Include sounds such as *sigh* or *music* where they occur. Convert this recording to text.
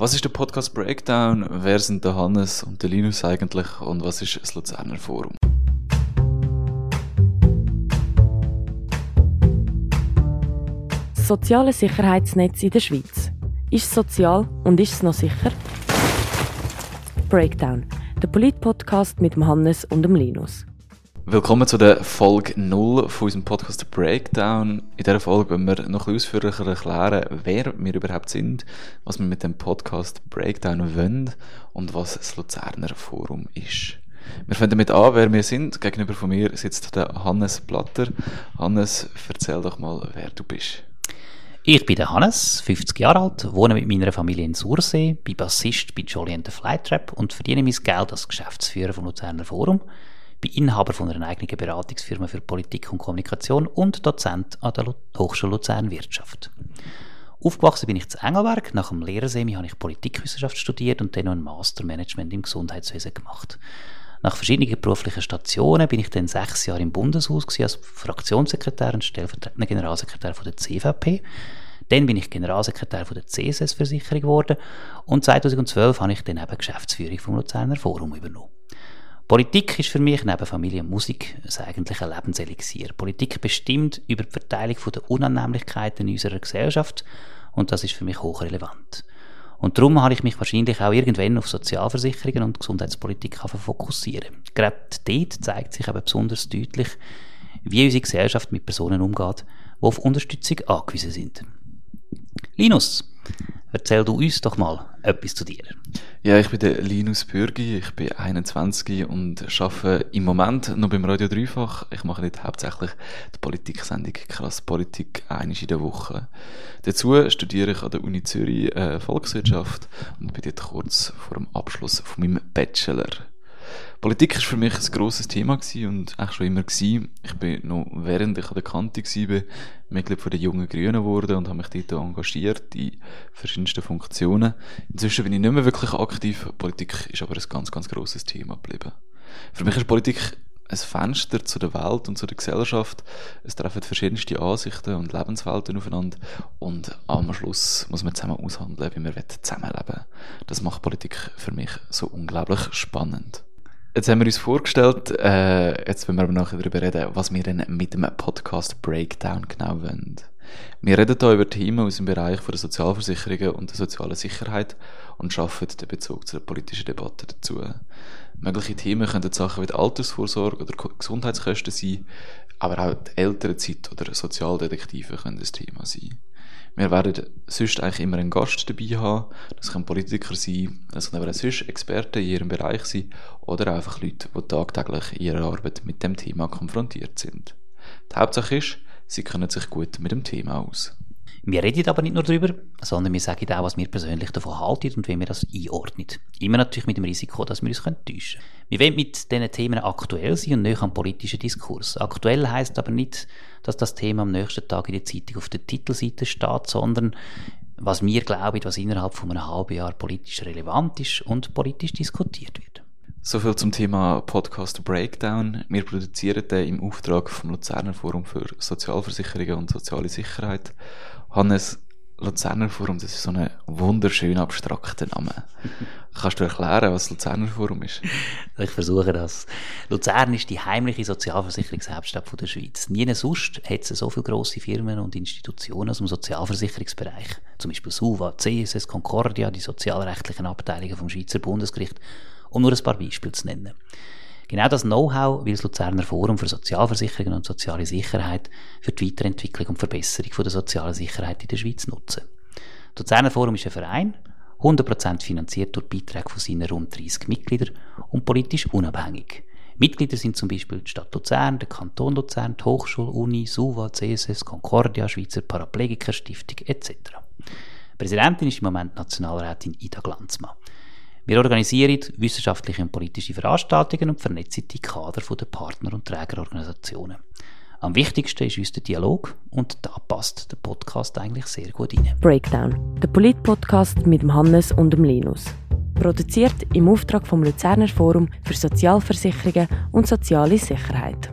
Was ist der Podcast Breakdown? Wer sind der Hannes und der Linus eigentlich? Und was ist das Luzerner Forum? Das soziale Sicherheitsnetz in der Schweiz. Ist es sozial und ist es noch sicher? Breakdown, der Polit-Podcast mit dem Hannes und dem Linus. Willkommen zu der Folge 0 von unserem Podcast Breakdown. In dieser Folge wollen wir noch ein bisschen ausführlicher erklären, wer wir überhaupt sind, was wir mit dem Podcast Breakdown wollen und was das Luzerner Forum ist. Wir fangen damit an, wer wir sind. Gegenüber von mir sitzt der Hannes Platter. Hannes, erzähl doch mal, wer du bist. Ich bin der Hannes, 50 Jahre alt, wohne mit meiner Familie in Sursee, bin Bassist bei Jolly and the Flytrap und verdiene mein Geld als Geschäftsführer vom Luzerner Forum bin Inhaber von einer eigenen Beratungsfirma für Politik und Kommunikation und Dozent an der Hochschule Luzern Wirtschaft. Aufgewachsen bin ich zu Engelberg. Nach dem Lehrersemi habe ich Politikwissenschaft studiert und dann noch ein Mastermanagement im Gesundheitswesen gemacht. Nach verschiedenen beruflichen Stationen bin ich dann sechs Jahre im Bundeshaus als Fraktionssekretär und stellvertretender Generalsekretär von der CVP. Dann bin ich Generalsekretär von der CSS-Versicherung geworden und 2012 habe ich dann eben Geschäftsführung vom Luzerner Forum übernommen. Politik ist für mich neben Familie und Musik ein eigentlicher Lebenselixier. Politik bestimmt über die Verteilung der Unannehmlichkeiten in unserer Gesellschaft und das ist für mich hochrelevant. Und darum habe ich mich wahrscheinlich auch irgendwann auf Sozialversicherungen und Gesundheitspolitik fokussieren. Gerade dort zeigt sich aber besonders deutlich, wie unsere Gesellschaft mit Personen umgeht, die auf Unterstützung angewiesen sind. Linus, Erzähl du uns doch mal etwas zu dir. Ja, ich bin der Linus Bürgi, ich bin 21 und arbeite im Moment noch beim Radio Dreifach. Ich mache dort hauptsächlich die Politiksendung Krass Politik einisch in der Woche. Dazu studiere ich an der Uni Zürich äh, Volkswirtschaft und bin dort kurz vor dem Abschluss von meinem Bachelor. Politik war für mich ein grosses Thema und eigentlich schon immer gewesen. Ich bin noch, während ich an der Kante war, Mitglied von den Jungen Grünen geworden und habe mich dort engagiert in verschiedensten Funktionen. Inzwischen bin ich nicht mehr wirklich aktiv. Politik ist aber ein ganz, ganz grosses Thema geblieben. Für mich ist Politik ein Fenster zu der Welt und zu der Gesellschaft. Es treffen verschiedenste Ansichten und Lebenswelten aufeinander und am Schluss muss man zusammen aushandeln, wie wir zusammenleben wollen. Das macht Politik für mich so unglaublich spannend. Jetzt haben wir uns vorgestellt, äh, jetzt wollen wir aber nachher darüber reden, was wir denn mit dem Podcast Breakdown genau wollen. Wir reden hier über Themen aus dem Bereich der Sozialversicherungen und der sozialen Sicherheit und schaffen den Bezug zu der politischen Debatte dazu. Mögliche Themen können Sachen wie Altersvorsorge oder Gesundheitskosten sein, aber auch die Elternzeit oder Sozialdetektive können das Thema sein. Wir werden sonst eigentlich immer einen Gast dabei haben. Das können Politiker sein, das können aber sonst Experten in ihrem Bereich sein oder einfach Leute, die tagtäglich in ihrer Arbeit mit dem Thema konfrontiert sind. Die Hauptsache ist, sie kennen sich gut mit dem Thema aus. Wir reden aber nicht nur darüber, sondern wir sagen auch, was wir persönlich davon halten und wie wir das einordnen. Immer natürlich mit dem Risiko, dass wir uns täuschen können. Wir wollen mit diesen Themen aktuell sein und nicht am politischen Diskurs. Aktuell heißt aber nicht, dass das Thema am nächsten Tag in der Zeitung auf der Titelseite steht, sondern was wir glauben, was innerhalb von einem halben Jahr politisch relevant ist und politisch diskutiert wird. Soviel zum Thema Podcast Breakdown. Wir produzieren den im Auftrag vom Luzerner Forum für Sozialversicherungen und soziale Sicherheit. Hannes, Luzerner Forum, das ist so ein wunderschön abstrakter Name. *laughs* Kannst du erklären, was Luzerner Forum ist? Ich versuche das. Luzern ist die heimliche Sozialversicherungshauptstadt der Schweiz. Nie sonst hat es so viele grosse Firmen und Institutionen aus dem Sozialversicherungsbereich. Zum Beispiel SUVA, CSS, Concordia, die sozialrechtlichen Abteilungen vom Schweizer Bundesgericht um nur ein paar Beispiele zu nennen. Genau das Know-how will das Luzerner Forum für Sozialversicherungen und soziale Sicherheit für die Weiterentwicklung und Verbesserung der sozialen Sicherheit in der Schweiz nutzen. Das Luzerner Forum ist ein Verein, 100% finanziert durch Beiträge von seinen rund 30 Mitgliedern und politisch unabhängig. Mitglieder sind zum Beispiel die Stadt Luzern, der Kanton Luzern, die Hochschule, Uni, SUVA, CSS, Concordia, Schweizer Paraplegikerstiftung etc. Präsidentin ist im Moment Nationalrätin Ida Glanzmann. Wir organisieren wissenschaftliche und politische Veranstaltungen und vernetzen die Kader der Partner- und Trägerorganisationen. Am wichtigsten ist uns der Dialog und da passt der Podcast eigentlich sehr gut rein. Breakdown, der Polit-Podcast mit dem Hannes und dem Linus. Produziert im Auftrag vom Luzerner Forum für Sozialversicherungen und soziale Sicherheit.